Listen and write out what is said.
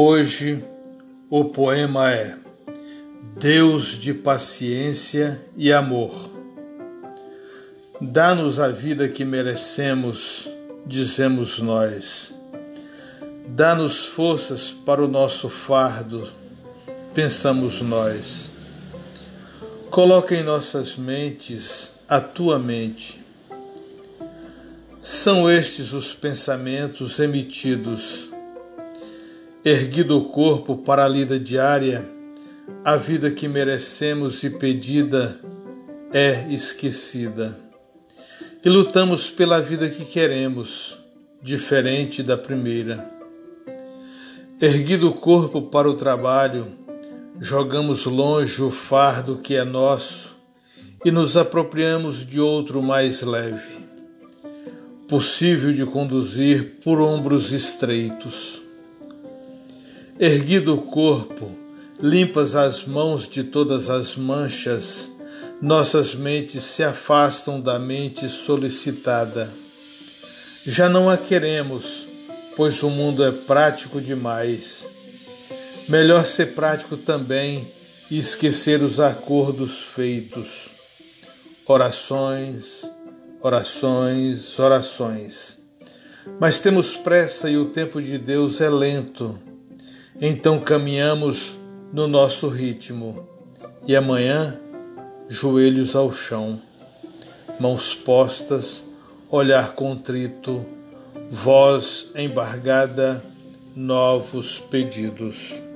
Hoje o poema é Deus de paciência e amor. Dá-nos a vida que merecemos, dizemos nós. Dá-nos forças para o nosso fardo, pensamos nós. Coloca em nossas mentes a tua mente. São estes os pensamentos emitidos erguido o corpo para a lida diária, a vida que merecemos e pedida é esquecida. E lutamos pela vida que queremos, diferente da primeira. Erguido o corpo para o trabalho, jogamos longe o fardo que é nosso e nos apropriamos de outro mais leve, possível de conduzir por ombros estreitos Erguido o corpo, limpas as mãos de todas as manchas, nossas mentes se afastam da mente solicitada. Já não a queremos, pois o mundo é prático demais. Melhor ser prático também e esquecer os acordos feitos. Orações, orações, orações. Mas temos pressa e o tempo de Deus é lento então caminhamos no nosso ritmo e amanhã, joelhos ao chão, mãos postas, olhar contrito, voz embargada, novos pedidos.